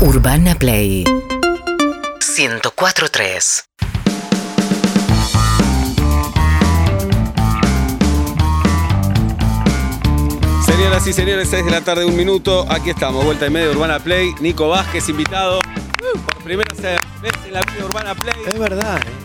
Urbana Play 104.3 Señoras y señores, 6 de la tarde, un minuto. Aquí estamos, vuelta y media Urbana Play. Nico Vázquez, invitado por primera vez en la vida Urbana Play. Es verdad. ¿eh?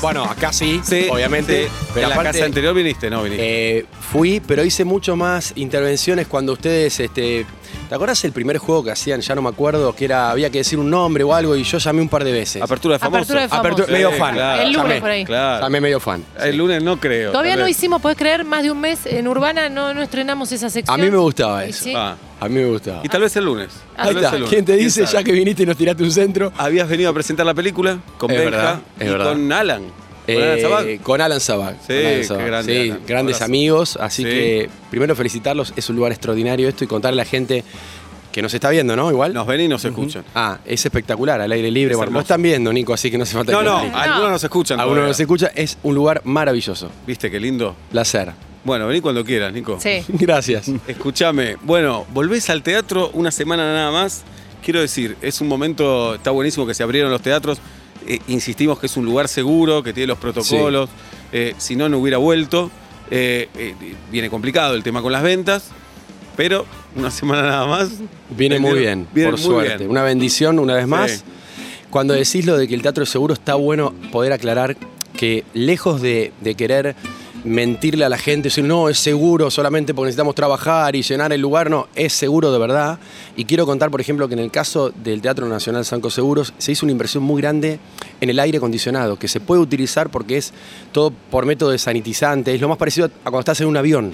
Bueno, acá sí, Sí, obviamente. sí. Pero en la aparte, casa anterior viniste, no viniste. eh, fui, pero hice mucho más intervenciones cuando ustedes, este, ¿te acuerdas el primer juego que hacían? Ya no me acuerdo, que era, había que decir un nombre o algo y yo llamé un par de veces. Apertura de famoso. Apertura de famoso. Apertura- Sí, medio fan. claro. El lunes Llamé. por ahí. Claro. Llamé medio fan. El lunes no creo. Todavía tal no vez. hicimos, ¿puedes creer? Más de un mes en Urbana no, no estrenamos esa A sección. mí me gustaba Y eso. sí. Ah, A mí me gustaba. y tal vez el lunes. Tal Ahí vez está. el lunes. ¿Quién te dice ya que viniste y nos tiraste un centro? Habías venido a presentar la película con Es Benja verdad, es y verdad. con Alan. Con Alan Eh, Sabag. con Alan Sabag. Sí, Con Alan qué Sabag. grande, Sí, Alan. grandes amigos. Así Sí. que primero felicitarlos. Es un lugar extraordinario esto y contarle a la gente que nos está viendo, ¿no? Igual. Nos ven y nos escuchan. Ah, es espectacular, al aire libre. Bueno, hermoso. están viendo, Nico, así que no hace falta No, que no, explique. algunos nos escuchan. Algunos nos escucha. Es un lugar maravilloso. ¿Viste qué lindo? Placer. Bueno, vení cuando quieras, Nico. Sí. Gracias. Escúchame, bueno, volvés al teatro una semana nada más. Quiero decir, es un momento, está buenísimo que se abrieron los teatros. Eh, insistimos que es un lugar seguro, que tiene los protocolos. Eh, si no, no hubiera vuelto. Eh, eh, viene complicado el tema con las ventas, pero una semana nada más. Viene muy bien, Viene por muy suerte. bien. Una bendición una vez más. Sí. Cuando decís lo de que el teatro es seguro, está bueno poder aclarar que lejos de, de querer mentirle a la gente, decir, no, es seguro solamente porque necesitamos trabajar y llenar el lugar, no, es seguro de verdad. Y quiero contar, por ejemplo, que en el caso del Teatro Nacional Sanco Seguros se hizo una inversión muy grande en el aire acondicionado, que se puede utilizar porque es todo por método de sanitizante, es lo más parecido a cuando estás en un avión,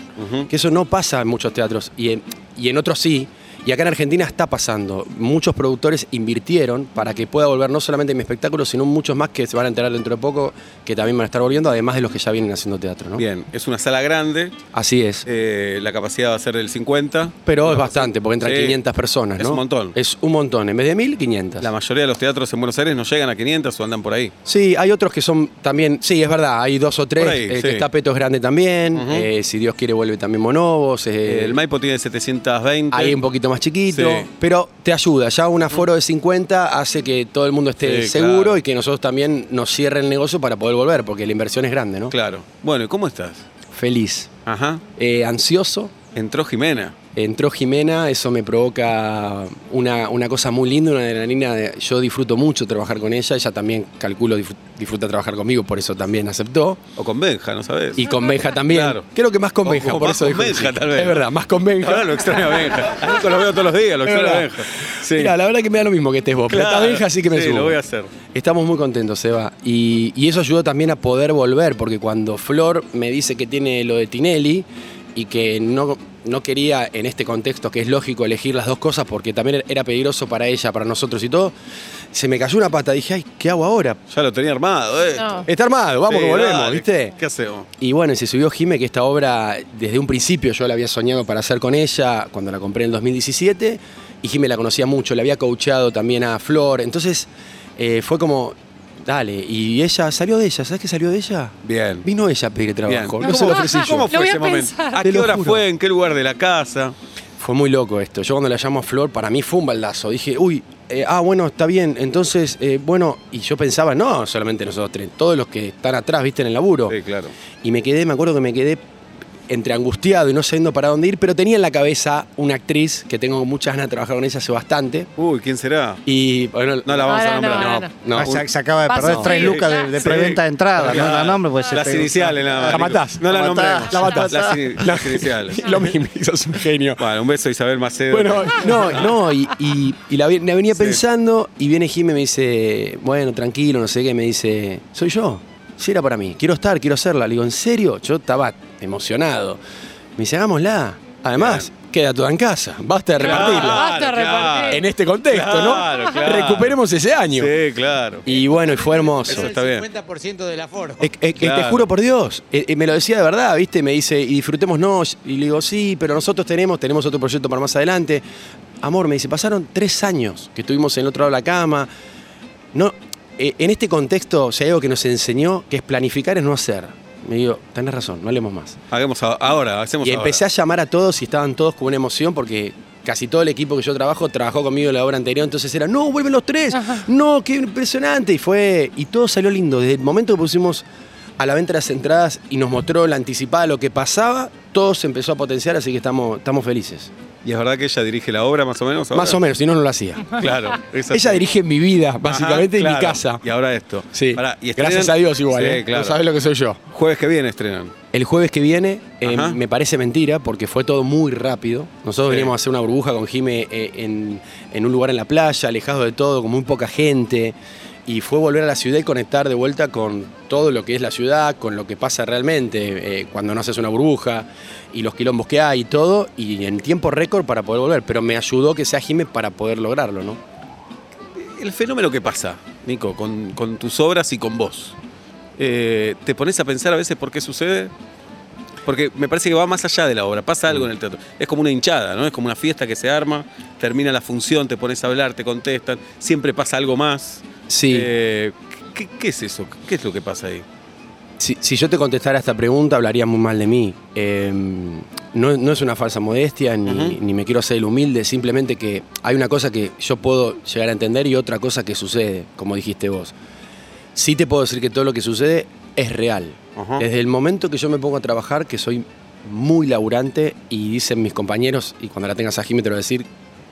que eso no pasa en muchos teatros y en, y en otros sí. Y acá en Argentina está pasando. Muchos productores invirtieron para que pueda volver no solamente mi espectáculo, sino muchos más que se van a enterar dentro de poco, que también van a estar volviendo, además de los que ya vienen haciendo teatro. ¿no? Bien, es una sala grande, Así es. eh, la capacidad va a ser del 50. Pero es bastante, porque entran Sí. 500 personas, Es ¿no? un montón. Es un montón. En vez de 1000, 500. La mayoría de los teatros en Buenos Aires no llegan a 500 o andan por ahí. Sí, hay otros que son también, sí, es verdad, hay dos o tres. Ahí, sí. que está Peto es grande también. Eh, si Dios quiere, vuelve también Monobos. eh, el Maipo tiene 720. Ahí un poquito más chiquito, Sí. pero te ayuda. Ya un aforo de 50 hace que todo el mundo esté Sí, seguro claro. y que nosotros también nos cierren el negocio para poder volver, porque la inversión es grande, ¿no? Claro. Bueno, ¿y cómo estás? Feliz. Ajá. Eh, ansioso. Entró Jimena. Entró Jimena, eso me provoca una, una cosa muy linda, una adrenalina. de- Yo disfruto mucho trabajar con ella, ella también, calculo, disfr- disfruta trabajar conmigo, por eso también aceptó. O con Benja, ¿no sabes? Y con Benja también. Claro. Creo que más con O- Benja, o por más eso con dijo Benja, sí. tal vez. Es verdad, más con Benja. Ahora lo extraño a Benja. Nico lo veo todos los días, lo extraño a. Benja. Sí. Mira, la verdad que me da lo mismo que estés vos, pero está. Benja, así que me Sí, subo. lo voy a hacer. Estamos muy contentos, Seba. Y, y eso ayudó también a poder volver, porque cuando Flor me dice que tiene lo de Tinelli y que no, no quería en este contexto, que es lógico elegir las dos cosas, porque también era peligroso para ella, para nosotros y todo, se me cayó una pata. Dije, ay, ¿qué hago ahora? Ya lo tenía armado, ¿eh? No. Está armado, vamos Sí, que volvemos, dale. ¿viste? ¿Qué hacemos? Y bueno, y se subió Jime, que esta obra desde un principio yo la había soñado para hacer con ella cuando la compré en el 2017. Y Jime la conocía mucho, le había coachado también a Flor. Entonces eh, fue como, dale. Y ella salió de ella, ¿sabes qué salió de ella? Bien. Vino ella a pedir trabajo, Bien. no se lo ofrecí yo. ¿Cómo Lo fue voy a ese momento? pensar. ¿A Te qué lo hora juro. fue? ¿En qué lugar de la casa? Fue muy loco esto. Yo cuando la llamo a Flor, para mí fue un baldazo. Dije, uy, eh, ah, bueno, está bien. Entonces, eh, bueno, y yo pensaba, no, solamente nosotros tres, todos los que están atrás, viste, en el laburo. Sí, claro. Y me quedé, me acuerdo que me quedé entre angustiado y no sabiendo para dónde ir, pero tenía en la cabeza una actriz que tengo muchas ganas de trabajar con ella hace bastante. Uy, ¿quién será? Y bueno, No la vamos a no, nombrar. no. no, Ah, se, se acaba de Paso. perder tres Sí, lucas de, de sí. preventa de entrada. No la nombre, pues Las iniciales nada más. La matás. No la La nombremos. matás. La matás. Las, ini- las iniciales. lo mismo, sos un genio. Bueno, un beso a Isabel Macedo. Bueno, no, no, y, y- y la, venía Sí. pensando y viene Jimmy y me dice, bueno, tranquilo, no sé qué, me dice, soy yo, si era para mí, quiero estar, quiero hacerla. Le digo, ¿en serio? Yo estaba emocionado. Me dice, hagámosla. Además, queda toda en casa, basta de Claro, repartirla. Basta de repartir. En este contexto, Claro, ¿no? claro. Recuperemos ese año. Sí, claro. Y bueno, y fue hermoso. Eso está bien. 50% del aforo. Eh, eh. Te juro por Dios, eh, eh, me lo decía de verdad, ¿viste? Me dice, y disfrutémonos. Y le digo, sí, pero nosotros tenemos, tenemos otro proyecto para más adelante. Amor, me dice, pasaron tres años que estuvimos en el otro lado de la cama. No, eh, en este contexto, si hay algo que nos enseñó, que es planificar es no hacer. Me digo, tenés razón, no hablemos más. Hagamos ahora, hacemos Y empecé a llamar a todos y estaban todos con una emoción porque casi todo el equipo que yo trabajo trabajó conmigo en la obra anterior, entonces era, no, vuelven los tres, no, qué impresionante. Y fue, y todo salió lindo. Desde el momento que pusimos a la venta las entradas y nos mostró la anticipada lo que pasaba, todo se empezó a potenciar, así que estamos, estamos felices. ¿Y es verdad que ella dirige la obra más o menos? ahora? Más o menos, si no, no lo hacía. Claro. Ella dirige mi vida, básicamente, Ajá, en mi casa. Y ahora esto. Sí. Pará, y Gracias a Dios igual, Sí, ¿eh? claro. No sabes lo que soy yo. Jueves que viene estrenan. El jueves que viene, eh, me parece mentira, porque fue todo muy rápido. Nosotros Sí. veníamos a hacer una burbuja con Jime eh, en, en un lugar en la playa, alejado de todo, con muy poca gente. Y fue volver a la ciudad y conectar de vuelta con todo lo que es la ciudad, con lo que pasa realmente, eh, cuando no haces una burbuja y los quilombos que hay y todo, y en tiempo récord para poder volver. Pero me ayudó que sea Jime para poder lograrlo, ¿no? El fenómeno que pasa, Nico, con, con tus obras y con vos. Eh, ¿Te pones a pensar a veces por qué sucede? Porque me parece que va más allá de la obra, pasa algo en el teatro. Es como una hinchada, ¿no? Es como una fiesta que se arma, termina la función, te pones a hablar, te contestan, siempre pasa algo más. Sí. Eh, ¿qué, qué es eso? ¿Qué es lo que pasa ahí? Si, si yo te contestara esta pregunta, hablaría muy mal de mí. Eh, no, no es una falsa modestia, ni, ni me quiero hacer el humilde, simplemente que hay una cosa que yo puedo llegar a entender y otra cosa que sucede, como dijiste vos. Sí te puedo decir que todo lo que sucede es real. Desde el momento que yo me pongo a trabajar, que soy muy laburante, y dicen mis compañeros, y cuando la tengas a Jimmy te lo voy a decir,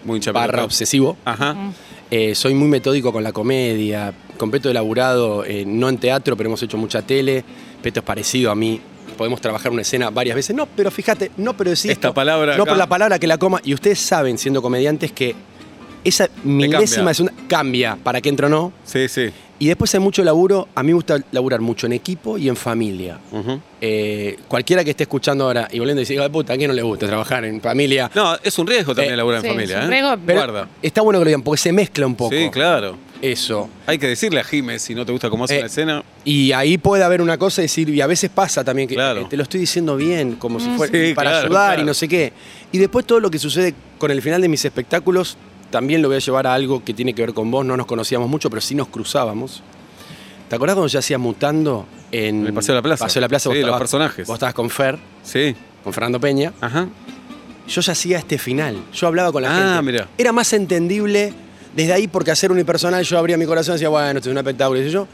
Muy barra obsesivo, Ajá. Eh, soy muy metódico con la comedia, con Peto elaborado, eh, no en teatro, pero hemos hecho mucha tele. Peto es parecido a mí. Podemos trabajar una escena varias veces. No, pero fíjate, no, pero decís. Esta palabra No, acá. pero la palabra que la coma. Y ustedes saben, siendo comediantes, que esa milésima es una. cambia para que entro o no. Sí, sí. Y después hay mucho laburo. A mí me gusta laburar mucho en equipo y en familia. Eh, cualquiera que esté escuchando ahora y volviendo y dice, "Hijo de puta, ¿a quién no le gusta trabajar en familia? No, es un riesgo también Eh, laburar en familia, es un ¿eh? riesgo, Pero Guarda. está bueno que lo digan, porque se mezcla un poco. Sí, claro. Eso. Hay que decirle a Jiménez si no te gusta cómo hace Eh, una escena. Y ahí puede haber una cosa y decir, y a veces pasa también que Claro. eh, te lo estoy diciendo bien, como si fuera Sí, para claro, ayudar claro. y no sé qué. Y después todo lo que sucede con el final de mis espectáculos, también lo voy a llevar a algo que tiene que ver con vos. No nos conocíamos mucho, pero sí nos cruzábamos. ¿Te acordás cuando yo hacía Mutando en En el Paseo de la Plaza. Paseo de la Plaza, Sí, vos los estabas- personajes. Vos estabas con Fer, Sí. con Fernando Peña. Ajá. Yo ya hacía este final. Yo hablaba con la Ah, gente. mirá. Era más entendible desde ahí porque hacer unipersonal yo abría mi corazón y decía, bueno, esto es un espectáculo, y yo.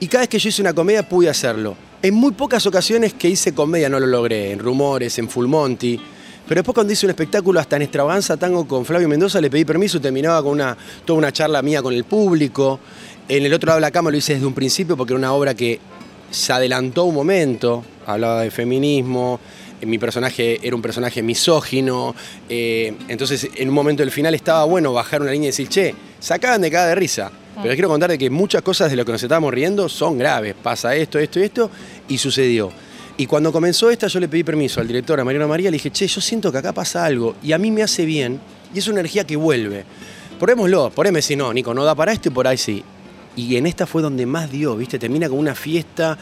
Y cada vez que yo hice una comedia pude hacerlo. En muy pocas ocasiones que hice comedia no lo logré, en Rumores, en Full Monty. Pero después cuando hice un espectáculo hasta en Extravaganza Tango con Flavio Mendoza le pedí permiso, terminaba con una, toda una charla mía con el público. En el otro lado de la cama lo hice desde un principio porque era una obra que se adelantó un momento, hablaba de feminismo, eh, mi personaje era un personaje misógino, eh, entonces en un momento del final estaba bueno bajar una línea y decir, che, sacaban de cada de risa. Pero les quiero contar de que muchas cosas de lo que nos estábamos riendo son graves, pasa esto, esto y esto, y sucedió. Y cuando comenzó esta yo le pedí permiso al director, a Mariano María, le dije, che, yo siento que acá pasa algo, y a mí me hace bien, y es una energía que vuelve. Ponémoslo, poneme si no, Nico, no da para esto y por ahí sí. Y en esta fue donde más dio, ¿viste? Termina con una fiesta.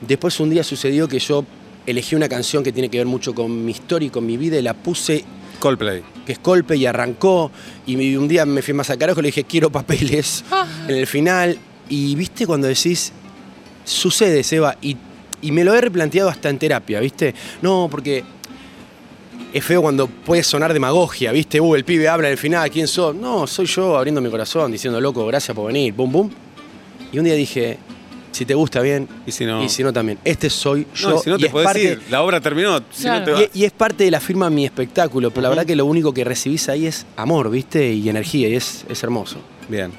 Después un día sucedió que yo elegí una canción que tiene que ver mucho con mi historia y con mi vida y la puse, Coldplay. que es golpe y arrancó. Y un día me fui más a carajo y le dije, quiero papeles Ah. en el final. Y viste cuando decís, sucede, Seba. Y, y me lo he replanteado hasta en terapia, ¿viste? No, porque es feo cuando puede sonar demagogia, ¿viste? Uh, el pibe habla en el final, ¿quién sos? No, soy yo abriendo mi corazón, diciendo, loco, gracias por venir, bum, bum. Y un día dije, si te gusta bien, Y si no. y si no también. Este soy yo. No, si no y te es podés parte- ir. La obra terminó. Si no Claro. te vas. y, y es parte de la firma de mi espectáculo, pero la verdad que lo único que recibís ahí es amor, ¿viste? Y energía, y es, es hermoso. Bien.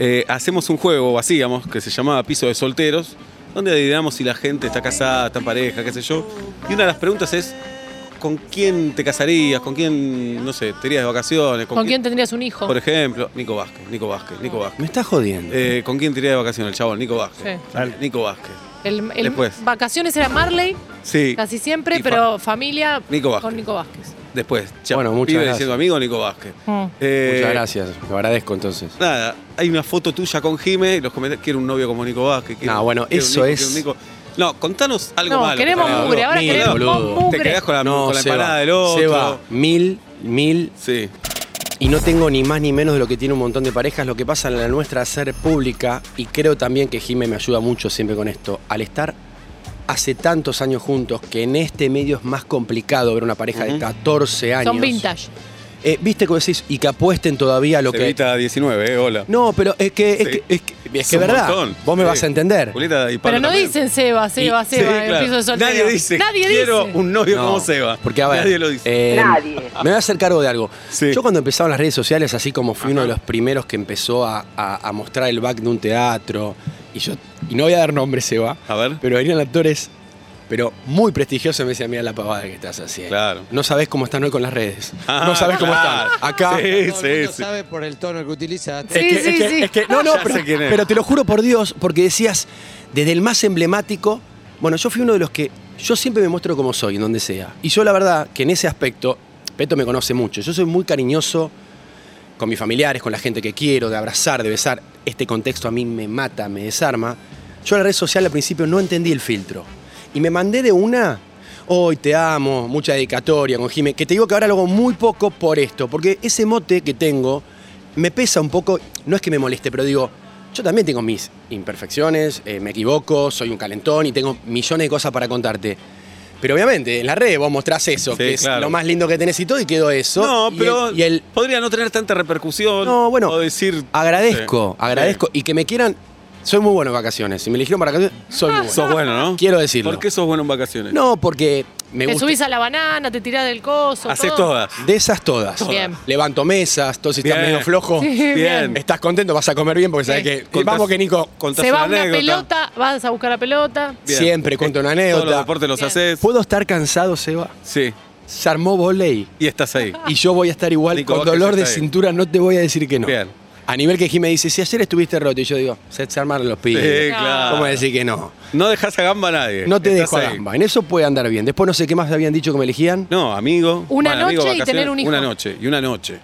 Eh, hacemos un juego, o hacíamos, que se llamaba Piso de Solteros, donde adivinamos si la gente está casada, está en pareja, qué sé yo. Y una de las preguntas es, ¿con quién te casarías? ¿Con quién, no sé, te irías de vacaciones? ¿Con quién tendrías un hijo? Por ejemplo, Nico Vázquez, Nico Vázquez, Nico Vázquez. Me estás jodiendo. Eh, ¿Con quién te irías de vacaciones el chabón? Nico Vázquez. Sí. Dale, Nico Vázquez. El, el- Después. vacaciones era Marley, Sí. casi siempre, Y fa- pero familia Nico Vázquez. con Nico Vázquez. Después, ya, Bueno, muchas gracias. amigo Nico Vázquez. Mm. Eh, Muchas gracias, lo agradezco entonces. Nada, hay una foto tuya con Jime y los comentarios, quiero un novio como Nico Vázquez. quiero- No, bueno, quiero eso Nico, es- quiero un Nico. No, contanos algo No, malo. queremos mugre, ahora Mil, queremos boludo. mugre. Te quedás con la, No, con la empanada del otro. Seba, mil, mil, Sí. y no tengo ni más ni menos de lo que tiene un montón de parejas. Lo que pasa en la nuestra ser pública, y creo también que Jime me ayuda mucho siempre con esto, al estar hace tantos años juntos, que en este medio es más complicado ver una pareja de Ujú. 14 años. Son vintage. Eh, viste como decís, y que apuesten todavía a lo que. Evita 19, eh, hola. No, pero es que, es Sí. que, es que, es Es que un verdad. montón. Vos me Sí. vas a entender. Julieta y Pablo Pero no también. dicen Seba, Seba, Sí, Seba, en claro. el piso de soltero. Nadie dice, Nadie quiero dice. un novio No, como Seba. Porque a ver, Nadie lo dice. eh, Me voy a hacer cargo de algo. Sí. Yo cuando empezaban las redes sociales, así como fui uno de los primeros que empezó a, a- a mostrar el back de un teatro, y yo, y no voy a dar nombres, Seba, A ver. pero venían actores, pero muy prestigiosos, y me decían, mira la pavada que estás haciendo. Claro. No sabés cómo están hoy con las redes. Ah, no sabés cómo claro. están. Acá. Sí, el sí, mundo sí. sabe por el tono que utilizaste. Sí, Es que, sí, es que- sí. es que- no, no, Ya pero, sé quién es. pero te lo juro por Dios, porque decías, desde el más emblemático, bueno, yo fui uno de los que, yo siempre me muestro como soy, en donde sea. Y yo la verdad que en ese aspecto, Peto me conoce mucho, yo soy muy cariñoso con mis familiares, con la gente que quiero, de abrazar, de besar. Este contexto a mí me mata, me desarma. Yo en la red social al principio no entendí el filtro. Y me mandé de una, hoy te amo, mucha dedicatoria con Jimé, que te digo que ahora lo hago muy poco por esto, porque ese mote que tengo me pesa un poco, no es que me moleste, pero digo, yo también tengo mis imperfecciones, eh, me equivoco, soy un calentón y tengo millones de cosas para contarte. Pero obviamente, en la red vos mostrás eso, Sí, que es claro. lo más lindo que tenés y todo, y quedó eso. No, Y pero el- y el podría no tener tanta repercusión. no, bueno, O decir. agradezco, Sí. agradezco. Y que me quieran. Soy muy bueno en vacaciones. Si me eligieron para vacaciones, soy muy bueno. Sos bueno, ¿no? Quiero decirlo. ¿Por qué sos bueno en vacaciones? No, porque me Te gusta. subís a la banana, te tirás del coso. Haces todo. todas. De esas todas. Bien. Levanto mesas, todo si estás Bien. medio flojo. Sí, Bien. Estás contento, vas a comer bien porque sabes Sí. que. Contás- Vamos que Nico. contás Se va una una anécdota. pelota, vas a buscar la pelota. Bien. Siempre cuento una Todos los anécdota. deportes los Bien. haces. ¿Puedo estar cansado, Seba? Sí. Se armó volei. Y estás ahí. Y yo voy a estar igual Nico con dolor de está ahí. cintura, no te voy a decir que no. Bien. A nivel que Jimmy dice, si ayer estuviste roto, y yo digo, se, se armaron los pibes. Sí, Claro. ¿Cómo decir que no? No dejas a gamba a nadie. No te Estás dejo a ahí. gamba. En eso puede andar bien. Después no sé qué más habían dicho que me elegían. No, amigo. Una Bueno, amigo, noche y vacaciones, tener un hijo. Una noche. Y una noche.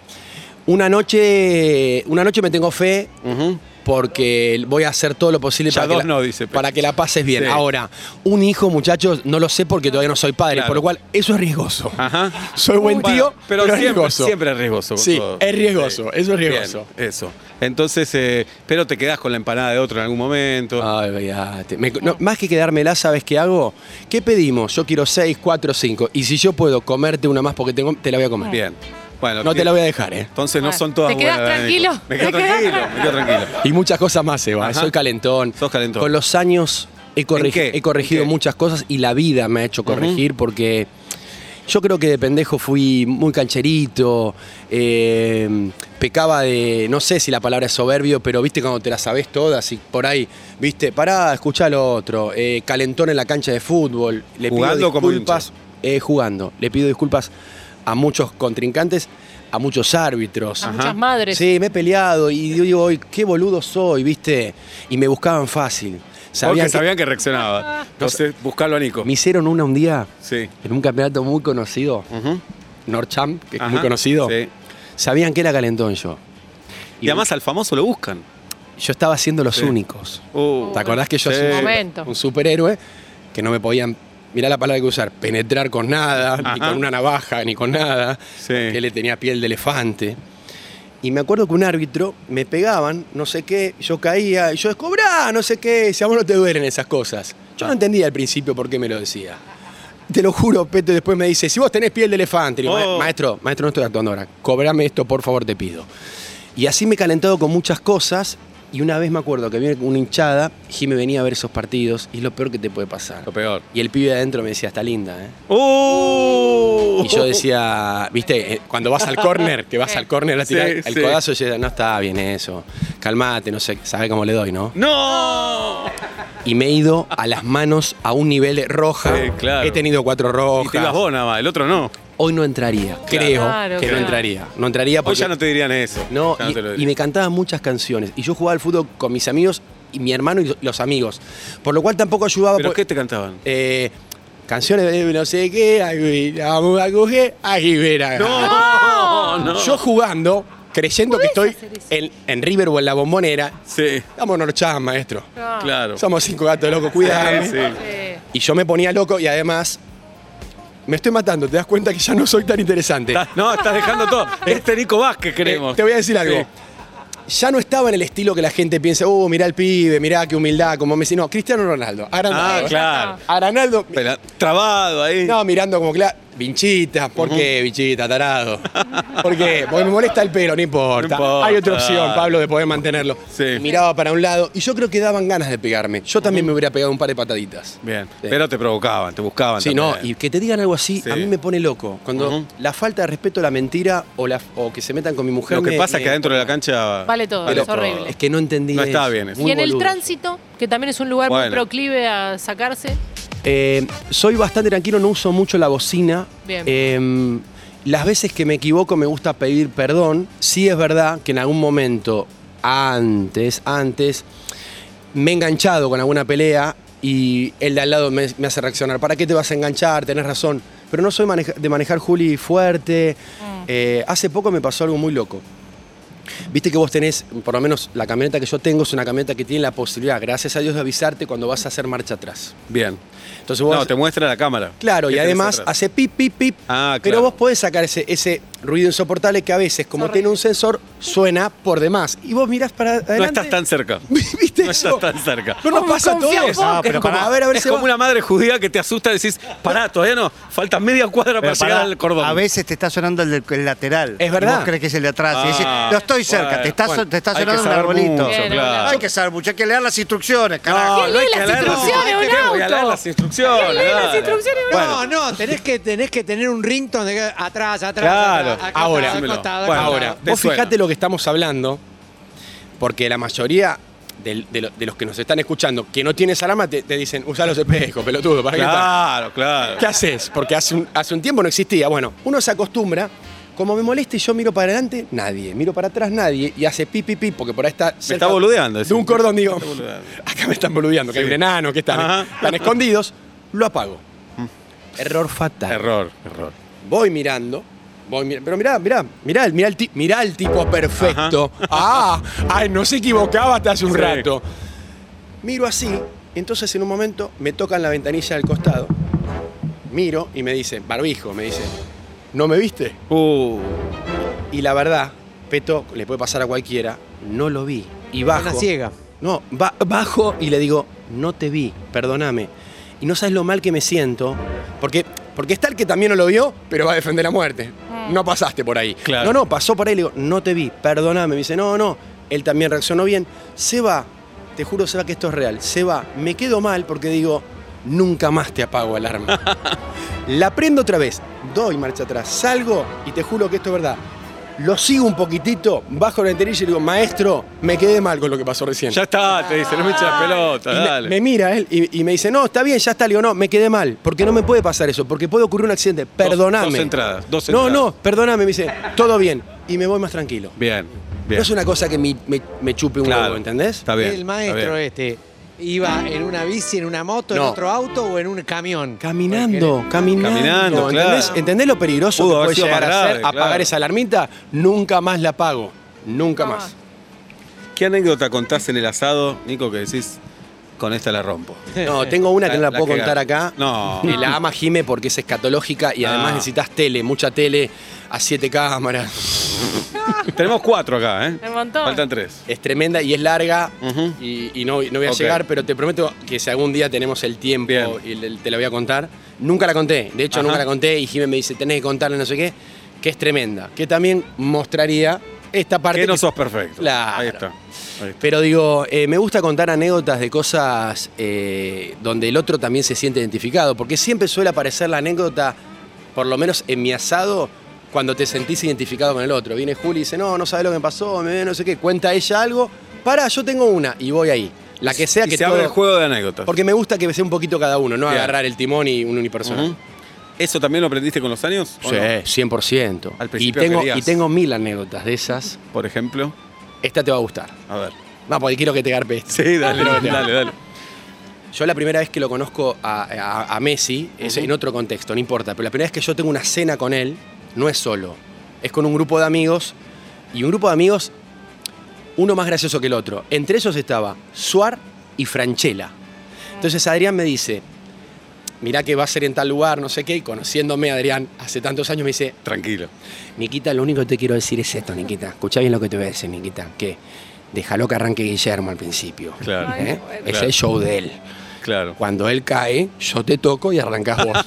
Una noche, una noche me tengo fe Ujú. Porque voy a hacer todo lo posible Ya para, que la, no, dice, pero- para que la pases bien. Sí. Ahora, un hijo, muchachos, no lo sé porque todavía no soy padre, Claro. por lo cual eso es riesgoso. Ajá. Soy buen Bueno, tío, pero, pero, es siempre, riesgoso. siempre es riesgoso. Sí, todo. es riesgoso, eso es Bien, riesgoso. eso. Entonces, eh, pero te quedás con la empanada de otro en algún momento. Ay. Me- no, más que quedármela, ¿sabes qué hago? ¿Qué pedimos? Yo quiero seis, cuatro, cinco. Y si yo puedo comerte una más porque tengo, te la voy a comer. Bien. Bueno, No te la voy a dejar, ¿eh? Entonces no son todas ¿te quedás buenas, tranquilo? Nico. Me quedo ¿Te quedás tranquilo, me quedo tranquilo. Y muchas cosas más, Eva. Ajá. Soy calentón. Sos calentón. Con los años he, corregi- he corregido muchas cosas y la vida me ha hecho corregir porque yo creo que de pendejo fui muy cancherito, eh, pecaba de, no sé si la palabra es soberbio, pero viste cuando te la sabes todas y por ahí, viste, pará, escuchá lo otro, eh, calentón en la cancha de fútbol, le ¿Jugando pido como disculpas, eh, jugando, le pido disculpas a muchos contrincantes, a muchos árbitros. A Ajá. muchas madres. Sí, me he peleado y yo digo, "Ay, qué boludo soy, ¿viste? Y me buscaban fácil. Porque Sabían que sabían que reaccionaba. Entonces, buscarlo a Nico. me hicieron una un día Sí. en un campeonato muy conocido, Ujú. Norcham, que es Ajá. muy conocido. Sí. Sabían que era calentón yo. Y, además al famoso lo buscan. yo estaba haciendo los Sí. únicos. Uh, ¿Te acordás que yo Sí. soy un, un superhéroe que no me podían, mirá la palabra que usar, penetrar con nada, ni con una navaja, ni con nada, Sí. que le tenía piel de elefante. Y me acuerdo que un árbitro me pegaban, no sé qué, yo caía, y yo descobrá, no sé qué, si a vos no te duelen esas cosas. Yo no entendía al principio por qué me lo decía. Te lo juro, Peto, después me dice, si vos tenés piel de elefante, digo, Oh. "Ma- maestro, maestro, no estoy actuando ahora, cobrame esto, por favor, te pido. Y así me he calentado con muchas cosas. Y una vez me acuerdo que viene una hinchada, y me venía a ver esos partidos, y es lo peor que te puede pasar. Lo peor. Y el pibe de adentro me decía, está linda, ¿eh? ¡Uh! Y yo decía, viste, Eh, cuando vas al córner, que vas al córner a tirar Sí, el sí. codazo, yo decía, no está bien eso, calmate, no sé, sabe cómo le doy, ¿no? ¡No! Y me he ido a las manos a un nivel roja. Sí, claro. He tenido cuatro Y te ibas rojas. vos nada más, el otro no. Hoy no entraría, creo Claro, que claro. no entraría. No entraría Hoy porque ya no te dirían eso. No, Ya y, te lo y dirían. me cantaban muchas canciones. Y yo jugaba al fútbol con mis amigos y mi hermano y los amigos. Por lo cual tampoco ayudaba. ¿Pero por- qué te cantaban? eh, canciones de no sé qué, ay, la vamos a coger, ahí verá. No, no. Yo jugando, creyendo que estoy hacer eso? en, en River o en la bombonera, Sí, vamos Norcham, maestro. Ah, claro. Somos cinco gatos locos, sí. sí. Y yo me ponía loco y además me estoy matando, te das cuenta que ya no soy tan interesante. No, estás dejando todo. Este Nico Vázquez queremos. Eh, te voy a decir algo. Sí. Ya no estaba en el estilo que la gente piensa, oh, mirá el pibe, mirá qué humildad, como Messi. No, Cristiano Ronaldo. Ah, Agrandado. claro. Aranaldo, Trabado ahí. no, mirando como que la- Vinchita, ¿por qué, Vinchita, tarado? ¿Por qué? Porque me molesta el pelo, no importa. No importa. Hay otra opción, Pablo, de poder mantenerlo. Sí. Miraba para un lado y yo creo que daban ganas de pegarme. Yo también me hubiera pegado un par de pataditas. Bien. Sí. Pero te provocaban, te buscaban. Sí, también. no, y que te digan algo así, Sí. a mí me pone loco. Cuando Ujú. la falta de respeto a la mentira o, la, o que se metan con mi mujer. Lo que me- pasa es me- que adentro de la cancha. Vale todo, es horrible. Es que no entendí. No está eso. bien eso. Muy y en el boludo. tránsito, que también es un lugar Bueno. muy proclive a sacarse. Eh, soy bastante tranquilo, no uso mucho la bocina. Bien. Eh, las veces que me equivoco me gusta pedir perdón. Sí es verdad que en algún momento, antes, antes, me he enganchado con alguna pelea y el de al lado me, me hace reaccionar. ¿Para qué te vas a enganchar? Tenés razón. Pero no soy maneja- de manejar Juli fuerte. Eh, hace poco me pasó algo muy loco. Viste que vos tenés, por lo menos la camioneta que yo tengo es una camioneta que tiene la posibilidad, gracias a Dios, de avisarte cuando vas a hacer marcha atrás. Bien. Entonces vos No, te muestra la cámara. Claro, ¿Qué y tenés además hace pip, pip, pip. Ah, Pero claro. vos podés sacar ese, ese ruido insoportable que a veces, como tiene un sensor, suena por demás. Y vos mirás para adelante. No estás tan cerca. ¿Viste No eso? estás tan cerca. No nos ¿Cómo pasa a todos. No, pero Es como, a ver, a ver Es si como va- una madre judía que te asusta y decís, pará, todavía no, falta media cuadra para Pero llegar al cordón. A veces te está sonando el, del- el lateral. Es Y verdad. vos crees que es el de atrás. y decís, Ah, no estoy cerca, bueno, te está, bueno, te está hay que sonando un arbolito. mucho, Bien, claro. Hay que saber mucho, hay que leer las instrucciones, carajo. ¿Quién lee las leer las instrucciones. No, no, tenés que, tenés que tener un ringtone de que atrás, atrás, Claro. Ahora, acostado, Bueno, Ahora, vos fijate lo que estamos hablando, porque la mayoría de, lo- de los que nos están escuchando que no tienes alarma te, te dicen, usa los espejos, pelotudo, ¿para qué estás?". Claro, claro. ¿Qué haces? Porque hace un, hace un tiempo no existía. Bueno, uno se acostumbra. Como me molesta y yo miro para adelante, nadie. Miro para atrás, nadie. Y hace pi, pi, pi, porque por ahí está. Me está boludeando. De un cordón, digo. Acá me están boludeando, que hay un enano, que están, Ajá. están escondidos. Lo apago. Error fatal. Error, error. Voy mirando. Voy pero mirá, mirá, mirá, el- mirá, el, mirá el tipo perfecto. Ah, ay, no se equivocaba hasta hace un Sí. rato. Miro así, entonces en un momento me tocan la ventanilla del costado. Miro y me dice, barbijo, me dice, ¿no me viste? Uh, Y la verdad, Peto, le puede pasar a cualquiera, no lo vi. Y bajo. Una ciega. No, ba- bajo y le digo, no te vi, perdóname. Y no sabes lo mal que me siento, porque, porque está el que también no lo vio, pero va a defender la muerte. No pasaste por ahí. Claro. No, no, pasó por ahí le digo, no te vi, perdóname. Me dice, no, no. Él también reaccionó bien. Se va, te juro, se va que esto es real. Se va, me quedo mal porque digo, nunca más te apago el arma. la prendo otra vez, doy marcha atrás, salgo y te juro que esto es verdad. Lo sigo un poquitito, bajo la ventanilla y le digo, maestro, me quedé mal con lo que pasó recién. ya está, te dice, no me eches la pelota, Y me- dale. me, mira él y, y me dice, no, está bien, ya está. Le digo, no, me quedé mal, porque no me puede pasar eso, porque puede ocurrir un accidente. Perdóname. dos entradas, dos No, entradas. no, perdóname, me dice, todo bien. Y me voy más tranquilo. Bien, No es una cosa que me, me- me chupe un Claro. huevo, ¿entendés? Está bien. el está maestro bien. este iba en una bici, en una moto, en No. otro auto o en un camión. Caminando, caminando. Caminando, ¿entendés? claro. ¿Entendés lo peligroso Pudo que haber puede sido llegar más a ser grave, apagar claro. esa alarmita? Nunca más la apago. Nunca más. ¿Qué anécdota contás en el asado, Nico, que decís, con esta la rompo? No, tengo una que no la, La- puedo que contar acá. No. Y la ama Jime porque es escatológica y además Ah. necesitas tele, mucha tele, a siete cámaras. Tenemos cuatro acá, ¿eh? Un montón. Faltan tres. Es tremenda y es larga y, y no, no voy a llegar, pero te prometo que si algún día tenemos el tiempo Bien. y le- te la voy a contar. Nunca la conté, de hecho Ajá. nunca la conté y Jime me dice, tenés que contarle no sé qué, que es tremenda, que también mostraría esta parte. Que no que- sos perfecto. Claro. Ahí está. Pero digo, eh, me gusta contar anécdotas de cosas eh, donde el otro también se siente identificado, porque siempre suele aparecer la anécdota, por lo menos en mi asado, cuando te sentís identificado con el otro. Viene Juli y dice, no, no sabes lo que me pasó, me no sé qué, cuenta ella algo, para, yo tengo una, y voy ahí. La que sea Y que se todo- abre el juego de anécdotas. Porque me gusta que sea un poquito cada uno, no Bien. agarrar el timón y un unipersonal. ¿Eso también lo aprendiste con los años? Sí, no? 100%. Al y, principio tengo, querías. y tengo mil anécdotas de esas. Por ejemplo. Esta te va a gustar. A ver. No, porque quiero que te garpe esto. Sí, dale, te dale, dale. Yo la primera vez que lo conozco a, a- a Messi, es en otro contexto, no importa, pero la primera vez que yo tengo una cena con él, no es solo, es con un grupo de amigos, y un grupo de amigos, uno más gracioso que el otro. Entre ellos estaba Suar y Franchella. Entonces Adrián me dice, mirá que va a ser en tal lugar, no sé qué, y conociéndome Adrián hace tantos años me dice, Tranquilo. Niquita, lo único que te quiero decir es esto, Niquita. Escuchá bien lo que te voy a decir, Niquita. Que déjalo que arranque Guillermo al principio. Claro. Ay, ¿eh? bueno. Es Claro. el show de él. Claro. Cuando él cae, yo te toco y arrancás vos.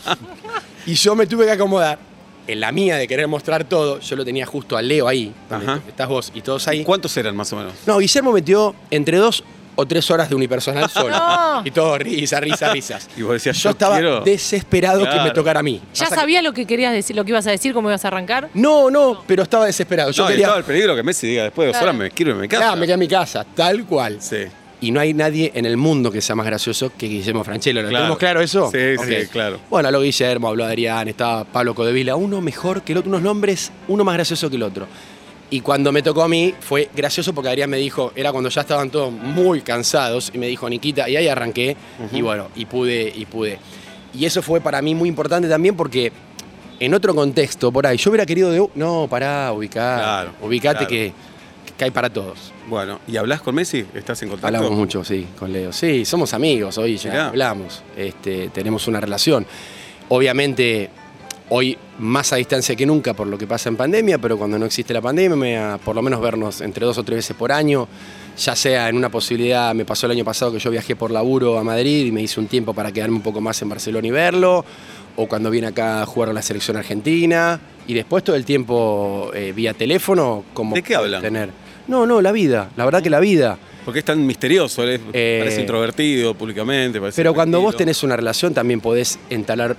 Y yo me tuve que acomodar. En la mía de querer mostrar todo, yo lo tenía justo a Leo ahí. donde Ajá. Estás vos y todos ahí. ¿Cuántos eran más o menos? No, Guillermo metió entre dos o tres horas de unipersonal solo. No. Y todo risa, risa, risas. Y vos decías, yo yo estaba quiero- desesperado que me tocara a mí. ¿Ya Pasa que- sabía lo que querías decir, lo que ibas a decir, cómo ibas a arrancar? No, no, pero estaba desesperado. Yo no, y quería. estaba el peligro que Messi diga después de dos Claro. horas me quiero irme a mi casa. Claro, me quedé en mi casa, tal cual. Sí. Y no hay nadie en el mundo que sea más gracioso que Guillermo Franchella. ¿Lo Claro. tenemos claro eso? Sí, sí, claro. Bueno, habló Guillermo, habló Adrián, estaba Pablo Codevila, uno mejor que el otro, unos nombres, uno más gracioso que el otro. Y cuando me tocó a mí, fue gracioso porque Adrián me dijo, era cuando ya estaban todos muy cansados, y me dijo, Niquita, y ahí arranqué, y bueno, y pude, y pude. Y eso fue para mí muy importante también porque en otro contexto, por ahí, yo hubiera querido de, no, pará, ubicar, Claro, ubicate claro. que, que hay para todos. Bueno, ¿y hablas con Messi? ¿Estás en contacto? Hablamos mucho, sí, con Leo. Sí, somos amigos hoy, ya Mirá. hablamos, este, tenemos una relación. Obviamente, hoy más a distancia que nunca por lo que pasa en pandemia, pero cuando no existe la pandemia, por lo menos vernos entre dos o tres veces por año, ya sea en una posibilidad, me pasó el año pasado que yo viajé por laburo a Madrid y me hice un tiempo para quedarme un poco más en Barcelona y verlo, o cuando viene acá a jugar a la selección argentina, y después todo el tiempo eh, vía teléfono, como ¿De qué hablan? tener. No, no, la vida, la verdad que la vida. Porque es tan misterioso, Eh, parece introvertido públicamente. parece Pero cuando vos tenés una relación también podés entalar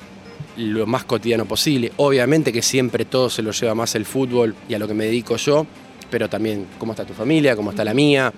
lo más cotidiano posible. Obviamente que siempre todo se lo lleva más el fútbol y a lo que me dedico yo, pero también cómo está tu familia, cómo está la mía,